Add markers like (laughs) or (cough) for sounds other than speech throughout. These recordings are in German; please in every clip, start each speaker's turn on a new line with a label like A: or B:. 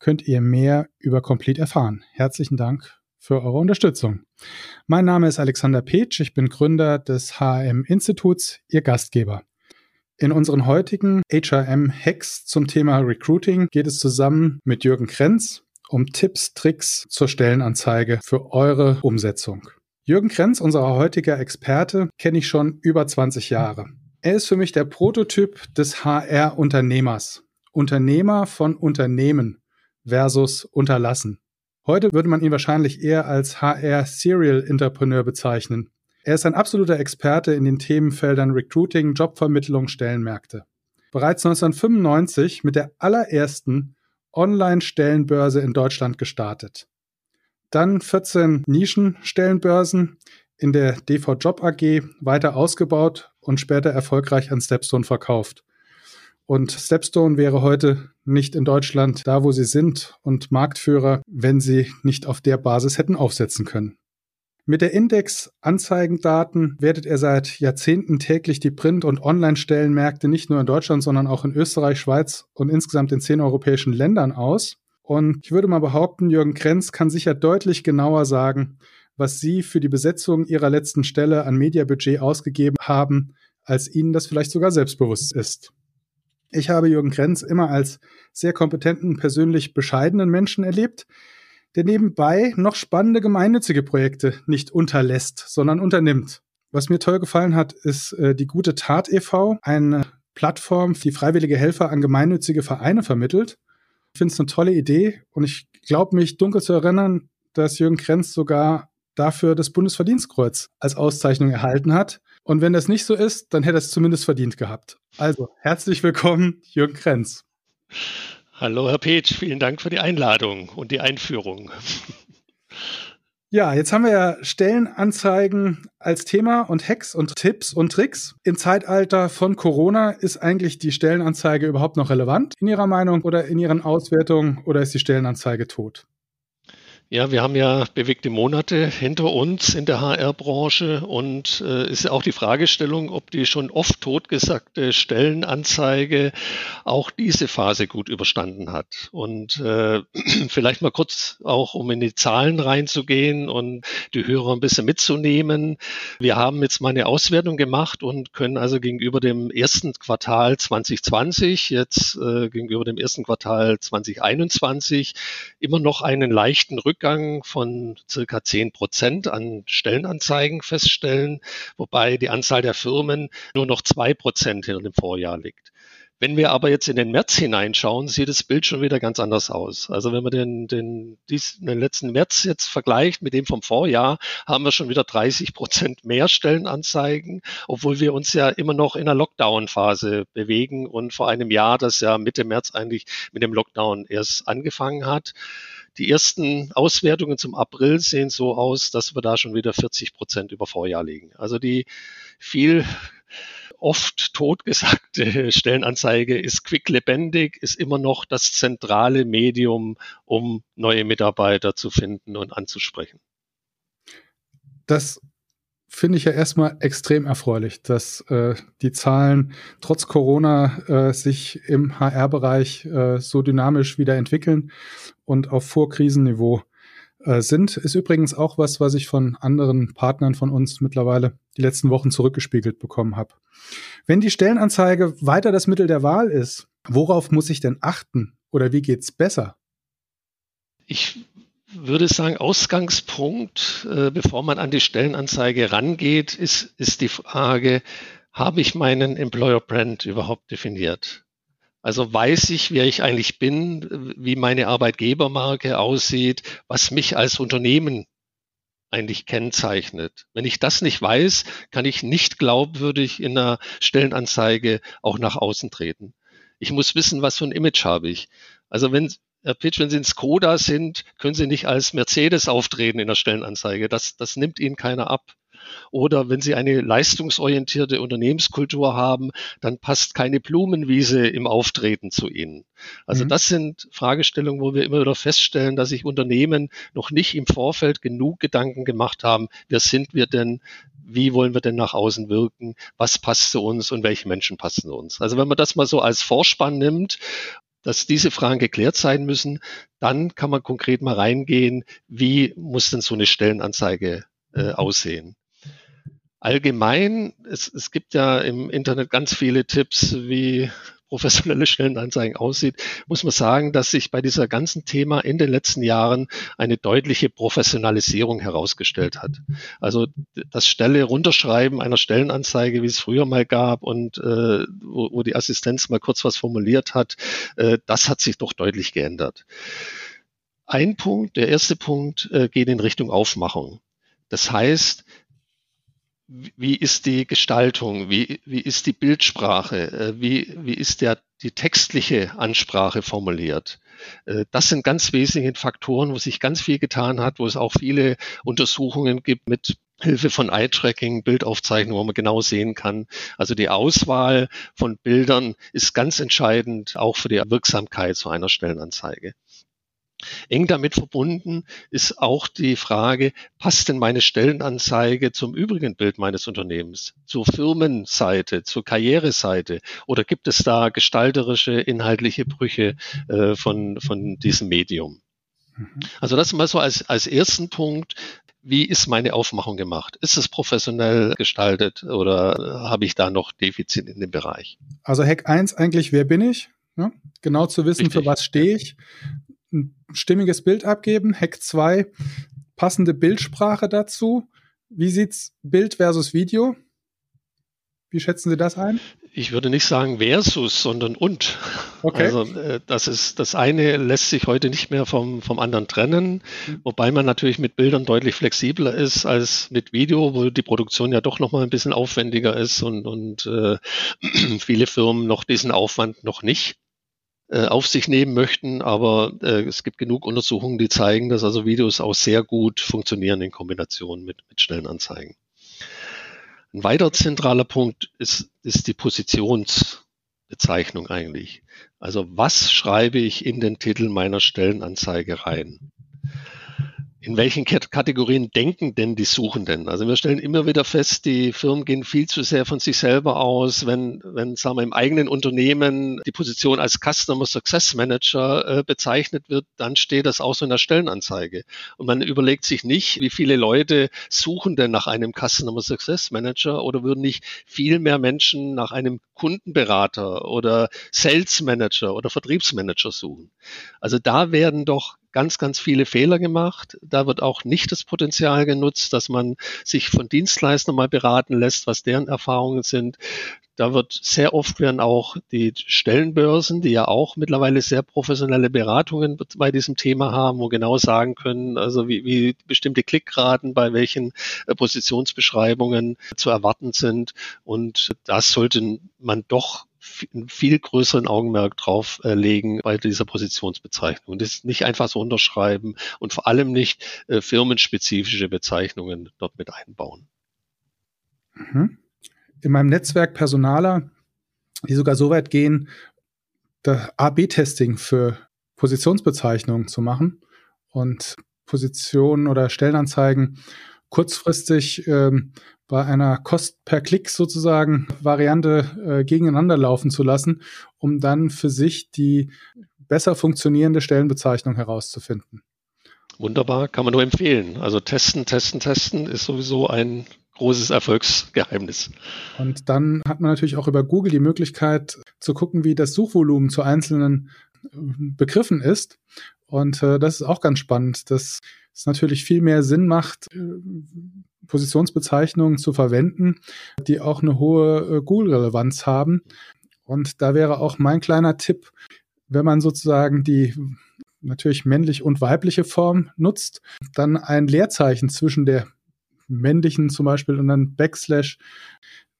A: könnt ihr mehr über Complete erfahren. Herzlichen Dank für eure Unterstützung. Mein Name ist Alexander Petsch, ich bin Gründer des HRM Instituts, Ihr Gastgeber. In unseren heutigen HRM-Hacks zum Thema Recruiting geht es zusammen mit Jürgen Krenz um Tipps, Tricks zur Stellenanzeige für eure Umsetzung. Jürgen Krenz, unser heutiger Experte, kenne ich schon über 20 Jahre. Er ist für mich der Prototyp des HR-Unternehmers. Unternehmer von Unternehmen versus Unterlassen. Heute würde man ihn wahrscheinlich eher als HR-Serial-Entrepreneur bezeichnen. Er ist ein absoluter Experte in den Themenfeldern Recruiting, Jobvermittlung, Stellenmärkte. Bereits 1995 mit der allerersten Online-Stellenbörse in Deutschland gestartet. Dann 14 Nischenstellenbörsen in der DV Job AG weiter ausgebaut und später erfolgreich an Stepstone verkauft. Und Stepstone wäre heute nicht in Deutschland da, wo sie sind und Marktführer, wenn sie nicht auf der Basis hätten aufsetzen können. Mit der Index-Anzeigendaten wertet er seit Jahrzehnten täglich die Print- und Online-Stellenmärkte nicht nur in Deutschland, sondern auch in Österreich, Schweiz und insgesamt in zehn europäischen Ländern aus. Und ich würde mal behaupten, Jürgen Krenz kann sicher deutlich genauer sagen, was Sie für die Besetzung Ihrer letzten Stelle an Mediabudget ausgegeben haben, als Ihnen das vielleicht sogar selbstbewusst ist. Ich habe Jürgen Krenz immer als sehr kompetenten, persönlich bescheidenen Menschen erlebt, der nebenbei noch spannende gemeinnützige Projekte nicht unterlässt, sondern unternimmt. Was mir toll gefallen hat, ist äh, die Gute Tat e.V., eine Plattform, die freiwillige Helfer an gemeinnützige Vereine vermittelt. Ich finde es eine tolle Idee und ich glaube mich dunkel zu erinnern, dass Jürgen Krenz sogar dafür das Bundesverdienstkreuz als Auszeichnung erhalten hat. Und wenn das nicht so ist, dann hätte er es zumindest verdient gehabt. Also, herzlich willkommen, Jürgen Krenz.
B: Hallo, Herr Petsch, vielen Dank für die Einladung und die Einführung.
A: Ja, jetzt haben wir ja Stellenanzeigen als Thema und Hacks und Tipps und Tricks. Im Zeitalter von Corona ist eigentlich die Stellenanzeige überhaupt noch relevant in Ihrer Meinung oder in Ihren Auswertungen oder ist die Stellenanzeige tot?
B: Ja, wir haben ja bewegte Monate hinter uns in der HR-Branche und äh, ist auch die Fragestellung, ob die schon oft totgesagte Stellenanzeige auch diese Phase gut überstanden hat. Und äh, (clears throat) vielleicht mal kurz auch, um in die Zahlen reinzugehen und die Hörer ein bisschen mitzunehmen. Wir haben jetzt mal eine Auswertung gemacht und können also gegenüber dem ersten Quartal 2020, jetzt äh, gegenüber dem ersten Quartal 2021 immer noch einen leichten Rück Rückgang von circa 10 Prozent an Stellenanzeigen feststellen, wobei die Anzahl der Firmen nur noch zwei Prozent hinter dem Vorjahr liegt. Wenn wir aber jetzt in den März hineinschauen, sieht das Bild schon wieder ganz anders aus. Also wenn man den, den, den letzten März jetzt vergleicht mit dem vom Vorjahr, haben wir schon wieder 30 Prozent mehr Stellenanzeigen, obwohl wir uns ja immer noch in einer Lockdown-Phase bewegen und vor einem Jahr, das ja Mitte März eigentlich mit dem Lockdown erst angefangen hat. Die ersten Auswertungen zum April sehen so aus, dass wir da schon wieder 40 Prozent über Vorjahr liegen. Also die viel oft totgesagte (laughs) Stellenanzeige ist quick lebendig, ist immer noch das zentrale Medium, um neue Mitarbeiter zu finden und anzusprechen.
A: Das finde ich ja erstmal extrem erfreulich, dass äh, die Zahlen trotz Corona äh, sich im HR-Bereich äh, so dynamisch wieder entwickeln und auf Vorkrisenniveau äh, sind. Ist übrigens auch was, was ich von anderen Partnern von uns mittlerweile die letzten Wochen zurückgespiegelt bekommen habe. Wenn die Stellenanzeige weiter das Mittel der Wahl ist, worauf muss ich denn achten oder wie geht's besser?
B: Ich würde sagen, Ausgangspunkt, äh, bevor man an die Stellenanzeige rangeht, ist, ist die Frage, habe ich meinen Employer Brand überhaupt definiert? Also weiß ich, wer ich eigentlich bin, wie meine Arbeitgebermarke aussieht, was mich als Unternehmen eigentlich kennzeichnet. Wenn ich das nicht weiß, kann ich nicht glaubwürdig in einer Stellenanzeige auch nach außen treten. Ich muss wissen, was für ein Image habe ich. Also wenn Herr Pitch, wenn Sie in Skoda sind, können Sie nicht als Mercedes auftreten in der Stellenanzeige. Das, das nimmt Ihnen keiner ab. Oder wenn Sie eine leistungsorientierte Unternehmenskultur haben, dann passt keine Blumenwiese im Auftreten zu Ihnen. Also mhm. das sind Fragestellungen, wo wir immer wieder feststellen, dass sich Unternehmen noch nicht im Vorfeld genug Gedanken gemacht haben, wer sind wir denn, wie wollen wir denn nach außen wirken, was passt zu uns und welche Menschen passen zu uns. Also wenn man das mal so als Vorspann nimmt dass diese Fragen geklärt sein müssen, dann kann man konkret mal reingehen, wie muss denn so eine Stellenanzeige äh, mhm. aussehen. Allgemein, es, es gibt ja im Internet ganz viele Tipps, wie professionelle Stellenanzeigen aussieht, muss man sagen, dass sich bei dieser ganzen Thema in den letzten Jahren eine deutliche Professionalisierung herausgestellt hat. Also das Stelle runterschreiben einer Stellenanzeige, wie es früher mal gab und äh, wo, wo die Assistenz mal kurz was formuliert hat, äh, das hat sich doch deutlich geändert. Ein Punkt, der erste Punkt, äh, geht in Richtung Aufmachung. Das heißt, wie ist die Gestaltung, wie, wie ist die Bildsprache, äh, wie, wie ist der, die textliche Ansprache formuliert. Äh, das sind ganz wesentliche Faktoren, wo sich ganz viel getan hat, wo es auch viele Untersuchungen gibt mit Hilfe von Eye-Tracking, Bildaufzeichnung, wo man genau sehen kann. Also die Auswahl von Bildern ist ganz entscheidend auch für die Wirksamkeit so einer Stellenanzeige. Eng damit verbunden ist auch die Frage, passt denn meine Stellenanzeige zum übrigen Bild meines Unternehmens, zur Firmenseite, zur Karriereseite oder gibt es da gestalterische, inhaltliche Brüche äh, von, von diesem Medium? Mhm. Also das mal so als, als ersten Punkt. Wie ist meine Aufmachung gemacht? Ist es professionell gestaltet oder habe ich da noch Defizit in dem Bereich?
A: Also Hack 1 eigentlich, wer bin ich? Ja, genau zu wissen, Richtig. für was stehe ich ein stimmiges Bild abgeben. Hack 2, passende Bildsprache dazu. Wie sieht's Bild versus Video? Wie schätzen Sie das ein?
B: Ich würde nicht sagen versus, sondern und. Okay. Also äh, das ist das eine lässt sich heute nicht mehr vom, vom anderen trennen, mhm. wobei man natürlich mit Bildern deutlich flexibler ist als mit Video, wo die Produktion ja doch noch mal ein bisschen aufwendiger ist und, und äh, (clears throat) viele Firmen noch diesen Aufwand noch nicht auf sich nehmen möchten. Aber äh, es gibt genug Untersuchungen, die zeigen, dass also Videos auch sehr gut funktionieren in Kombination mit, mit schnellen Anzeigen. Ein weiterer zentraler Punkt ist, ist die Positionsbezeichnung eigentlich. Also was schreibe ich in den Titel meiner Stellenanzeige rein? In welchen Kategorien denken denn die Suchenden? Also wir stellen immer wieder fest, die Firmen gehen viel zu sehr von sich selber aus. Wenn, wenn sagen wir, im eigenen Unternehmen die Position als Customer Success Manager äh, bezeichnet wird, dann steht das auch so in der Stellenanzeige. Und man überlegt sich nicht, wie viele Leute suchen denn nach einem Customer Success Manager oder würden nicht viel mehr Menschen nach einem Kundenberater oder Sales Manager oder Vertriebsmanager suchen. Also da werden doch ganz, ganz viele Fehler gemacht. Da wird auch nicht das Potenzial genutzt, dass man sich von Dienstleistern mal beraten lässt, was deren Erfahrungen sind. Da wird sehr oft werden auch die Stellenbörsen, die ja auch mittlerweile sehr professionelle Beratungen bei diesem Thema haben, wo genau sagen können, also wie, wie bestimmte Klickraten bei welchen äh, Positionsbeschreibungen zu erwarten sind. Und das sollte man doch einen viel größeren Augenmerk drauf äh, legen bei dieser Positionsbezeichnung. Das nicht einfach so unterschreiben und vor allem nicht äh, firmenspezifische Bezeichnungen dort mit einbauen.
A: Mhm. In meinem Netzwerk Personaler, die sogar so weit gehen, das AB-Testing für Positionsbezeichnungen zu machen und Positionen oder Stellenanzeigen kurzfristig ähm, bei einer Kost per Klick sozusagen Variante äh, gegeneinander laufen zu lassen, um dann für sich die besser funktionierende Stellenbezeichnung herauszufinden.
B: Wunderbar, kann man nur empfehlen. Also testen, testen, testen ist sowieso ein großes Erfolgsgeheimnis.
A: Und dann hat man natürlich auch über Google die Möglichkeit zu gucken, wie das Suchvolumen zu einzelnen äh, Begriffen ist. Und äh, das ist auch ganz spannend, dass es natürlich viel mehr Sinn macht, äh, Positionsbezeichnungen zu verwenden, die auch eine hohe äh, Google-Relevanz haben. Und da wäre auch mein kleiner Tipp, wenn man sozusagen die natürlich männlich und weibliche Form nutzt, dann ein Leerzeichen zwischen der männlichen zum Beispiel und dann Backslash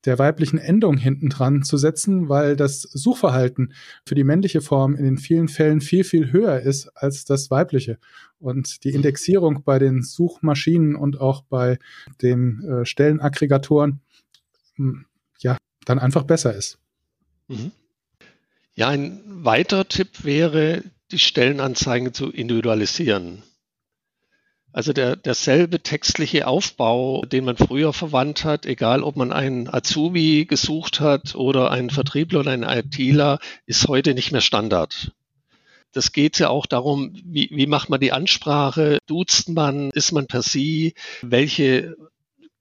A: der weiblichen Endung hinten dran zu setzen, weil das Suchverhalten für die männliche Form in den vielen Fällen viel, viel höher ist als das weibliche. Und die Indexierung bei den Suchmaschinen und auch bei den äh, Stellenaggregatoren hm, ja dann einfach besser ist.
B: Mhm. Ja, ein weiterer Tipp wäre, die Stellenanzeigen zu individualisieren. Also der, derselbe textliche Aufbau, den man früher verwandt hat, egal ob man einen Azubi gesucht hat oder einen Vertriebler oder einen ITler, ist heute nicht mehr Standard. Das geht ja auch darum, wie, wie macht man die Ansprache, duzt man, ist man per Sie, welche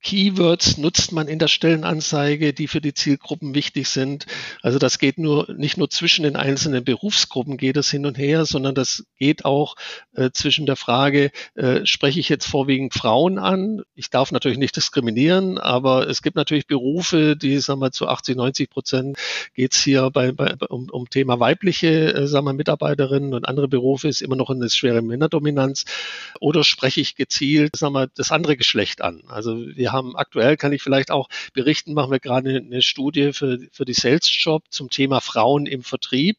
B: Keywords nutzt man in der Stellenanzeige, die für die Zielgruppen wichtig sind. Also das geht nur nicht nur zwischen den einzelnen Berufsgruppen geht es hin und her, sondern das geht auch äh, zwischen der Frage, äh, spreche ich jetzt vorwiegend Frauen an? Ich darf natürlich nicht diskriminieren, aber es gibt natürlich Berufe, die, sagen wir, zu 80, 90 Prozent geht es hier bei, bei, um, um Thema weibliche, äh, sagen wir, Mitarbeiterinnen und andere Berufe ist immer noch eine schwere Männerdominanz. Oder spreche ich gezielt, sagen wir, das andere Geschlecht an? Also wir wir haben aktuell, kann ich vielleicht auch berichten, machen wir gerade eine Studie für, für die Sales Job zum Thema Frauen im Vertrieb,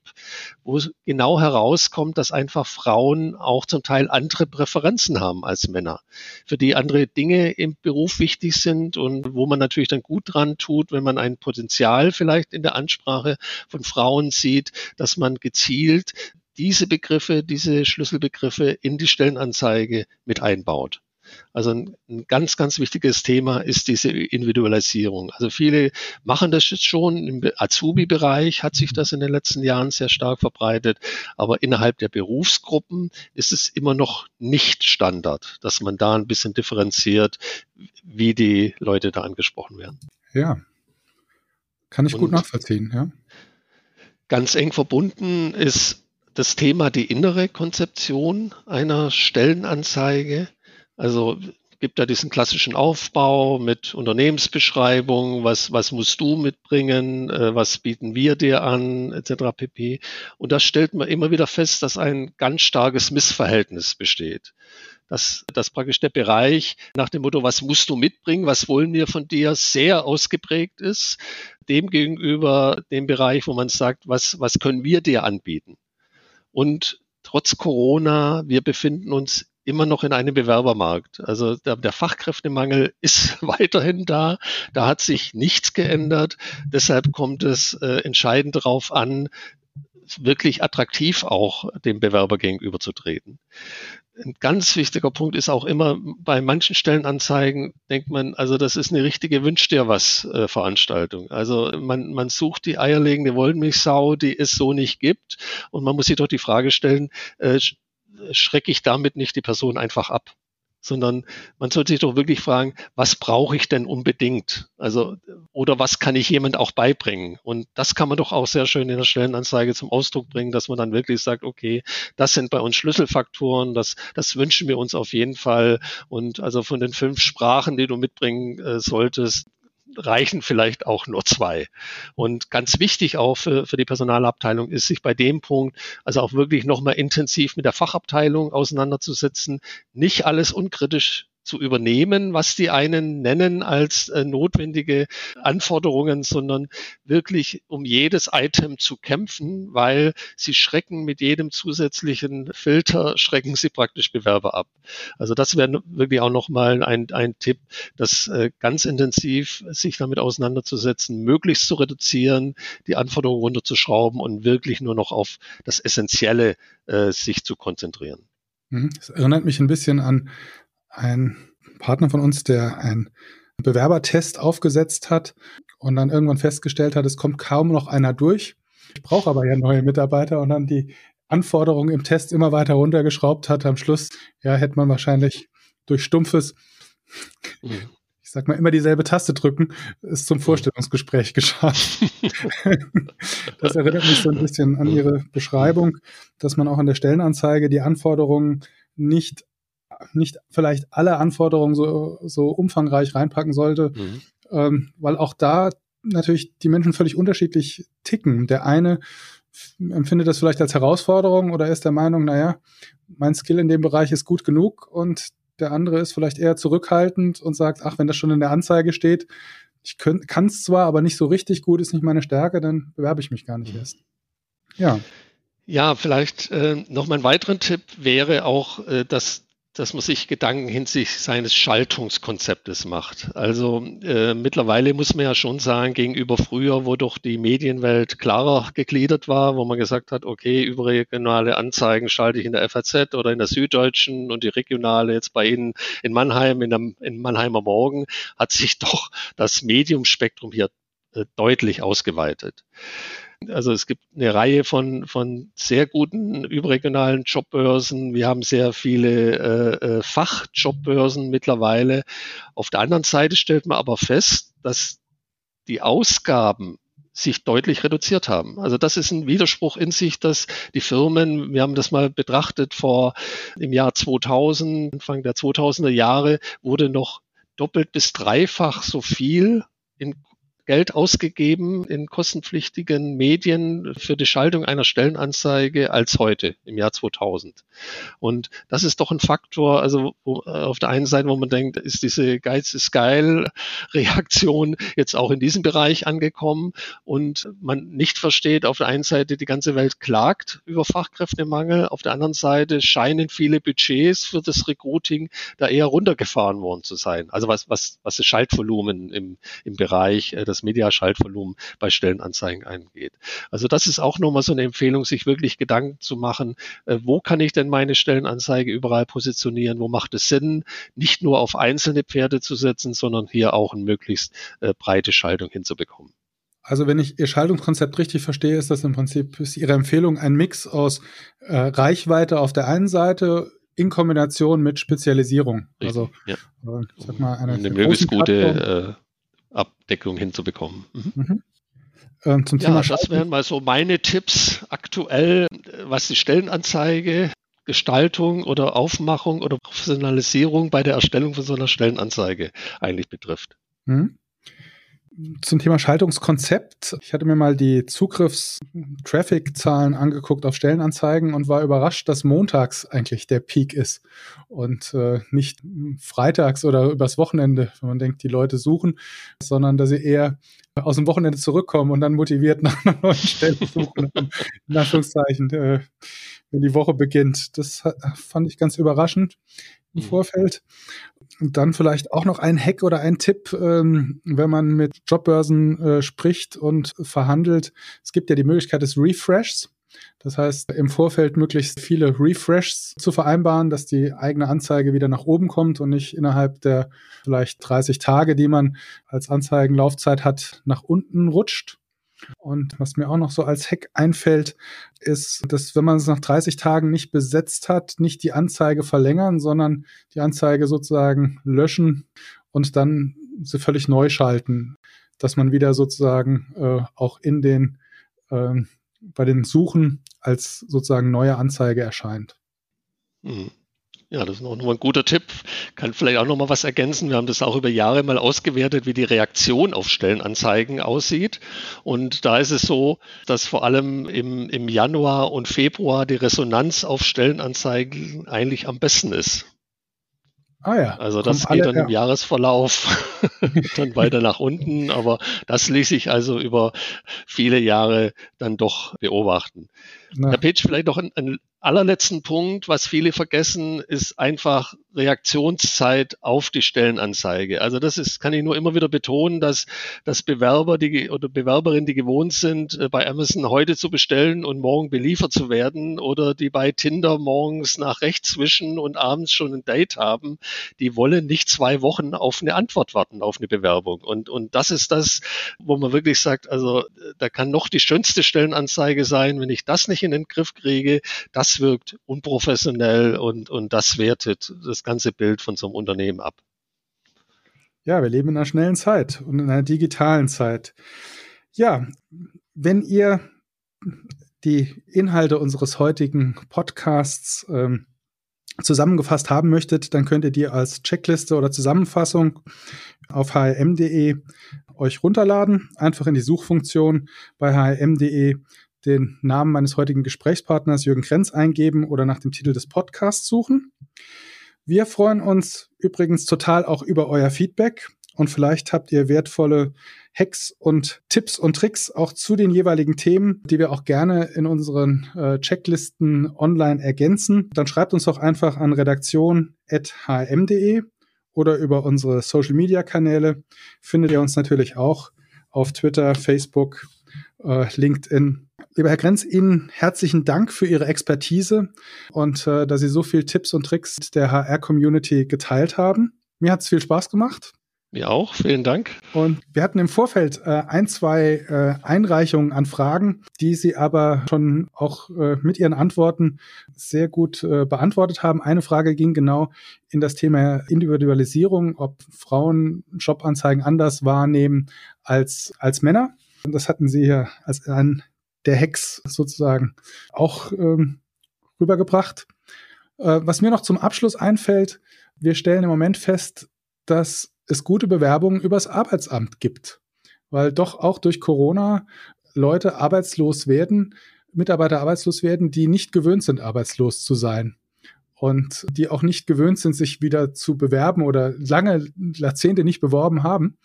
B: wo genau herauskommt, dass einfach Frauen auch zum Teil andere Präferenzen haben als Männer, für die andere Dinge im Beruf wichtig sind und wo man natürlich dann gut dran tut, wenn man ein Potenzial vielleicht in der Ansprache von Frauen sieht, dass man gezielt diese Begriffe, diese Schlüsselbegriffe in die Stellenanzeige mit einbaut. Also ein, ein, ganz, ganz wichtiges Thema ist diese Individualisierung. Also viele machen das jetzt schon. Im Azubi-Bereich hat sich das in den letzten Jahren sehr stark verbreitet. Aber innerhalb der Berufsgruppen ist es immer noch nicht Standard, dass man da ein bisschen differenziert, wie die Leute da angesprochen werden.
A: Ja, kann ich Und gut nachvollziehen, ja.
B: Ganz eng verbunden ist das Thema die innere Konzeption einer Stellenanzeige. Also gibt da diesen klassischen Aufbau mit Unternehmensbeschreibung, was, was musst du mitbringen, äh, was bieten wir dir an, etc. pp. Und da stellt man immer wieder fest, dass ein ganz starkes Missverhältnis besteht. Dass, dass praktisch der Bereich nach dem Motto, was musst du mitbringen, was wollen wir von dir, sehr ausgeprägt ist, demgegenüber dem Bereich, wo man sagt, was, was können wir dir anbieten. Und trotz Corona, wir befinden uns immer noch in einem Bewerbermarkt. Also der, der, Fachkräftemangel (laughs) ist weiterhin da. Da hat sich nichts geändert. Deshalb kommt es äh, entscheidend darauf an, wirklich attraktiv auch dem Bewerber gegenüberzutreten. Ein ganz wichtiger Punkt ist auch immer bei manchen Stellenanzeigen denkt man, also das ist eine richtige Wünsch dir was äh, Veranstaltung. Also man, man sucht die eierlegende Wollmilchsau, die es so nicht gibt. Und man muss sich doch die Frage stellen, äh, schrecke ich damit nicht die Person einfach ab sondern man sollte sich doch wirklich fragen, was brauche ich denn unbedingt? Also, oder was kann ich jemand auch beibringen? Und das kann man doch auch sehr schön in der Stellenanzeige zum Ausdruck bringen, dass man dann wirklich sagt, okay, das sind bei uns Schlüsselfaktoren, das, das wünschen wir uns auf jeden Fall. Und also von den fünf Sprachen, die du mitbringen äh, solltest, reichen vielleicht auch nur zwei. Und ganz wichtig auch für, für die Personalabteilung ist, sich bei dem Punkt also auch wirklich nochmal intensiv mit der Fachabteilung auseinanderzusetzen, nicht alles unkritisch zu übernehmen, was die einen nennen als äh, notwendige Anforderungen, sondern wirklich um jedes Item zu kämpfen, weil sie schrecken mit jedem zusätzlichen Filter, schrecken sie praktisch Bewerber ab. Also das wäre wirklich auch nochmal ein, ein Tipp, das äh, ganz intensiv sich damit auseinanderzusetzen, möglichst zu reduzieren, die Anforderungen runterzuschrauben und wirklich nur noch auf das Essentielle äh, sich zu konzentrieren.
A: Mhm. Das erinnert mich ein bisschen an ein Partner von uns, der einen Bewerbertest aufgesetzt hat und dann irgendwann festgestellt hat, es kommt kaum noch einer durch. Ich brauche aber ja neue Mitarbeiter und dann die Anforderungen im Test immer weiter runtergeschraubt hat. Am Schluss, ja, hätte man wahrscheinlich durch stumpfes, mhm. ich sag mal, immer dieselbe Taste drücken, ist zum Vorstellungsgespräch (laughs) geschafft. das erinnert mich so ein bisschen an Ihre Beschreibung, dass man auch in der Stellenanzeige die Anforderungen nicht nicht vielleicht alle Anforderungen so, so umfangreich reinpacken sollte, mhm. ähm, weil auch da natürlich die Menschen völlig unterschiedlich ticken. Der eine empfindet das vielleicht als Herausforderung oder ist der Meinung, naja, mein Skill in dem Bereich ist gut genug und der andere ist vielleicht eher zurückhaltend und sagt, ach, wenn das schon in der Anzeige steht, ich kann es zwar, aber nicht so richtig gut, ist nicht meine Stärke, dann bewerbe ich mich gar nicht erst. Ja.
B: Ja, vielleicht äh, noch mal ein weiterer Tipp wäre auch, äh, dass dass man sich Gedanken hinsichtlich seines Schaltungskonzeptes macht. Also äh, mittlerweile muss man ja schon sagen, gegenüber früher, wo doch die Medienwelt klarer gegliedert war, wo man gesagt hat, okay, überregionale Anzeigen schalte ich in der FAZ oder in der Süddeutschen und die regionale jetzt bei Ihnen in Mannheim, in, der, in Mannheimer Morgen, hat sich doch das Mediumspektrum hier äh, deutlich ausgeweitet. Also es gibt eine Reihe von, von sehr guten überregionalen Jobbörsen. Wir haben sehr viele äh, äh, Fachjobbörsen mittlerweile. Auf der anderen Seite stellt man aber fest, dass die Ausgaben sich deutlich reduziert haben. Also das ist ein Widerspruch in sich, dass die Firmen, wir haben das mal betrachtet vor im Jahr 2000, Anfang der 2000er Jahre, wurde noch doppelt bis dreifach so viel in Geld ausgegeben in kostenpflichtigen Medien für die Schaltung einer Stellenanzeige als heute im Jahr 2000. Und das ist doch ein Faktor, also wo, auf der einen Seite, wo man denkt, ist diese Geiz ist geil Reaktion jetzt auch in diesem Bereich angekommen und man nicht versteht, auf der einen Seite die ganze Welt klagt über Fachkräftemangel, auf der anderen Seite scheinen viele Budgets für das Recruiting da eher runtergefahren worden zu sein. Also was, was, was das Schaltvolumen im, im Bereich äh, das Mediaschaltvolumen bei Stellenanzeigen eingeht. Also das ist auch nochmal so eine Empfehlung, sich wirklich Gedanken zu machen, äh, wo kann ich denn meine Stellenanzeige überall positionieren, wo macht es Sinn, nicht nur auf einzelne Pferde zu setzen, sondern hier auch eine möglichst äh, breite Schaltung hinzubekommen.
A: Also wenn ich Ihr Schaltungskonzept richtig verstehe, ist das im Prinzip ist Ihre Empfehlung ein Mix aus äh, Reichweite auf der einen Seite in Kombination mit Spezialisierung.
B: Richtig, also
A: ja. äh, sag mal eine,
B: eine möglichst gute äh, Abdeckung hinzubekommen. Mhm. Mhm.
A: Ähm, zum Thema
B: ja, das wären mal so meine Tipps aktuell, was die Stellenanzeige, Gestaltung oder Aufmachung oder Professionalisierung bei der Erstellung von so einer Stellenanzeige eigentlich betrifft. Mhm
A: zum Thema Schaltungskonzept. Ich hatte mir mal die Zugriffs-Traffic-Zahlen angeguckt auf Stellenanzeigen und war überrascht, dass montags eigentlich der Peak ist und äh, nicht freitags oder übers Wochenende, wenn man denkt, die Leute suchen, sondern dass sie eher aus dem Wochenende zurückkommen und dann motiviert (laughs) nach einer neuen Stelle suchen, in Anführungszeichen, äh, wenn die Woche beginnt. Das fand ich ganz überraschend im mhm. Vorfeld. Und dann vielleicht auch noch ein Hack oder ein Tipp, ähm, wenn man mit Jobbörsen äh, spricht und verhandelt. Es gibt ja die Möglichkeit des Refreshs. Das heißt, im Vorfeld möglichst viele Refreshs zu vereinbaren, dass die eigene Anzeige wieder nach oben kommt und nicht innerhalb der vielleicht 30 Tage, die man als Anzeigenlaufzeit hat, nach unten rutscht. Und was mir auch noch so als Hack einfällt, ist, dass wenn man es nach 30 Tagen nicht besetzt hat, nicht die Anzeige verlängern, sondern die Anzeige sozusagen löschen und dann sie völlig neu schalten, dass man wieder sozusagen äh, auch in den äh, bei den Suchen als sozusagen neue Anzeige erscheint.
B: Mhm. Ja, das ist noch ein guter Tipp. Kann vielleicht auch noch mal was ergänzen. Wir haben das auch über Jahre mal ausgewertet, wie die Reaktion auf Stellenanzeigen aussieht. Und da ist es so, dass vor allem im, im Januar und Februar die Resonanz auf Stellenanzeigen eigentlich am besten ist. Ah ja. Also das geht dann im Jahresverlauf (laughs) dann weiter nach unten, aber das ließ sich also über viele Jahre dann doch beobachten. Na. Herr Petsch, vielleicht noch ein, ein allerletzten Punkt, was viele vergessen, ist einfach Reaktionszeit auf die Stellenanzeige. Also das ist, kann ich nur immer wieder betonen, dass, dass Bewerber die, oder Bewerberinnen, die gewohnt sind, äh, bei Amazon heute zu bestellen und morgen beliefert zu werden oder die bei Tinder morgens nach rechts wischen und abends schon ein Date haben, die wollen nicht zwei Wochen auf eine Antwort warten, auf eine Bewerbung. Und, und das ist das, wo man wirklich sagt, also da kann noch die schönste Stellenanzeige sein, wenn ich das nicht in den Griff kriege, das wirkt unprofessionell und, und das wertet das ganze Bild von so einem Unternehmen ab.
A: Ja, wir leben in einer schnellen Zeit und in einer digitalen Zeit. Ja, wenn ihr die Inhalte unseres heutigen Podcasts ähm, zusammengefasst haben möchtet, dann könnt ihr die als Checkliste oder Zusammenfassung auf hrm.de euch runterladen. Einfach in die Suchfunktion bei hrm.de den Namen meines heutigen Gesprächspartners Jürgen Krenz eingeben oder nach dem Titel des Podcasts suchen. Wir freuen uns übrigens total auch über euer Feedback und vielleicht habt ihr wertvolle Hacks und Tipps und Tricks auch zu den jeweiligen Themen, die wir auch gerne in unseren äh, Checklisten online ergänzen. Dann schreibt uns doch einfach an redaktion.hm.de oder über unsere Social Media Kanäle. Findet ihr uns natürlich auch auf Twitter, Facebook, äh, LinkedIn. Lieber Herr Grenz, Ihnen herzlichen Dank für Ihre Expertise und äh, dass Sie so viel Tipps und Tricks der HR-Community geteilt haben. Mir hat es viel Spaß gemacht.
B: Mir auch, vielen Dank.
A: Und wir hatten im Vorfeld äh, ein, zwei äh, Einreichungen an Fragen, die Sie aber schon auch äh, mit Ihren Antworten sehr gut äh, beantwortet haben. Eine Frage ging genau in das Thema Individualisierung, ob Frauen Jobanzeigen anders wahrnehmen als, als Männer. Und das hatten Sie ja als einen der Hacks sozusagen auch ähm, rübergebracht. Äh, was mir noch zum Abschluss einfällt, wir stellen im Moment fest, dass es gute Bewerbungen übers Arbeitsamt gibt, weil doch auch durch Corona Leute arbeitslos werden, Mitarbeiter arbeitslos werden, die nicht gewöhnt sind, arbeitslos zu sein und die auch nicht gewöhnt sind, sich wieder zu bewerben oder lange Jahrzehnte nicht beworben haben.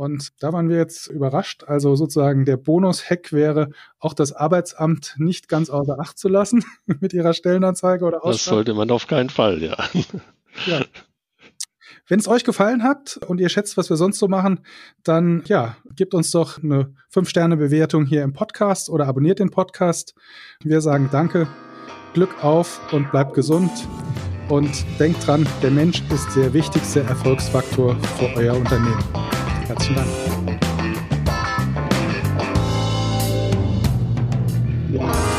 A: Und da waren wir jetzt überrascht. Also sozusagen der Bonus-Hack wäre, auch das Arbeitsamt nicht ganz außer Acht zu lassen (laughs) mit ihrer Stellenanzeige oder
B: Ausschreibung. Das sollte man auf keinen Fall, ja.
A: Ja, wenn es euch gefallen hat und ihr schätzt, was wir sonst so machen, dann ja, gebt uns doch eine 5-Sterne-Bewertung hier im Podcast oder abonniert den Podcast. Wir sagen Danke, Glück auf und bleibt gesund. Und denkt dran, der Mensch ist der wichtigste Erfolgsfaktor für euer Unternehmen. Herzlichen Dank.